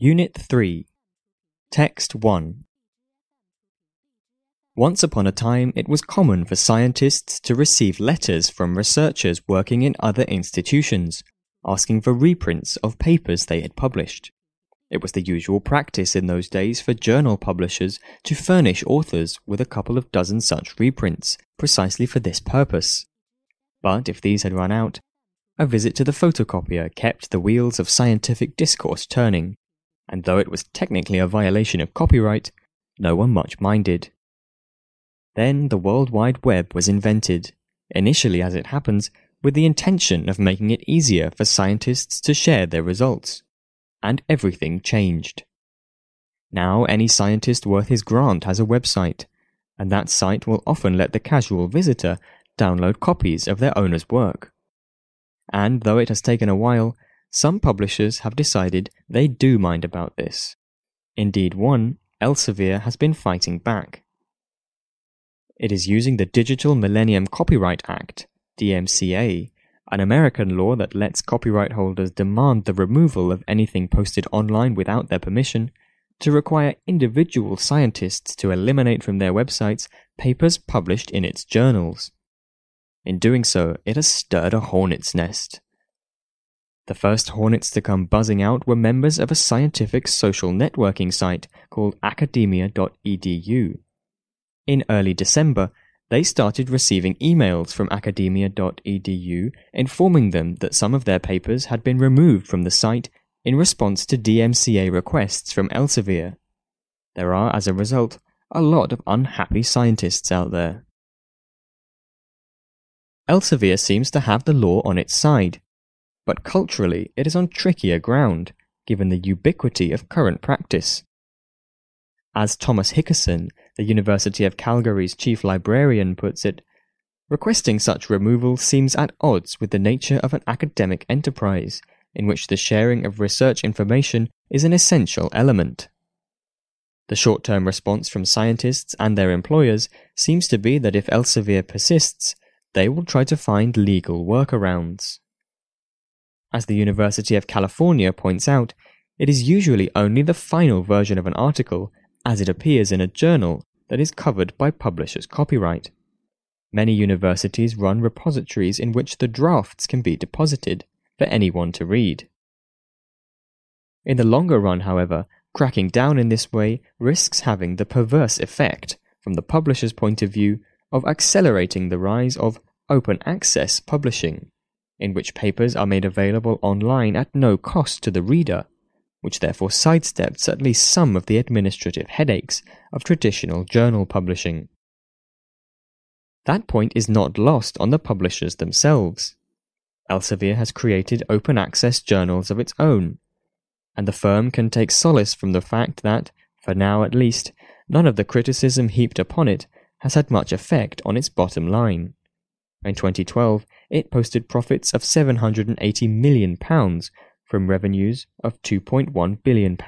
Unit 3 Text 1 Once upon a time, it was common for scientists to receive letters from researchers working in other institutions, asking for reprints of papers they had published. It was the usual practice in those days for journal publishers to furnish authors with a couple of dozen such reprints, precisely for this purpose. But if these had run out, a visit to the photocopier kept the wheels of scientific discourse turning, and though it was technically a violation of copyright, no one much minded. Then the World Wide Web was invented, initially, as it happens, with the intention of making it easier for scientists to share their results. And everything changed. Now, any scientist worth his grant has a website, and that site will often let the casual visitor download copies of their owner's work. And though it has taken a while, some publishers have decided they do mind about this. Indeed, one, Elsevier, has been fighting back. It is using the Digital Millennium Copyright Act, DMCA, an American law that lets copyright holders demand the removal of anything posted online without their permission, to require individual scientists to eliminate from their websites papers published in its journals. In doing so, it has stirred a hornet's nest. The first hornets to come buzzing out were members of a scientific social networking site called academia.edu. In early December, they started receiving emails from academia.edu informing them that some of their papers had been removed from the site in response to DMCA requests from Elsevier. There are, as a result, a lot of unhappy scientists out there. Elsevier seems to have the law on its side, but culturally it is on trickier ground, given the ubiquity of current practice. As Thomas Hickerson, the University of Calgary's chief librarian, puts it, requesting such removal seems at odds with the nature of an academic enterprise, in which the sharing of research information is an essential element. The short term response from scientists and their employers seems to be that if Elsevier persists, they will try to find legal workarounds. As the University of California points out, it is usually only the final version of an article, as it appears in a journal, that is covered by publisher's copyright. Many universities run repositories in which the drafts can be deposited for anyone to read. In the longer run, however, cracking down in this way risks having the perverse effect, from the publisher's point of view, of accelerating the rise of open access publishing in which papers are made available online at no cost to the reader, which therefore sidesteps at least some of the administrative headaches of traditional journal publishing. That point is not lost on the publishers themselves. Elsevier has created open access journals of its own, and the firm can take solace from the fact that, for now at least, none of the criticism heaped upon it has had much effect on its bottom line. In 2012, it posted profits of £780 million from revenues of £2.1 billion.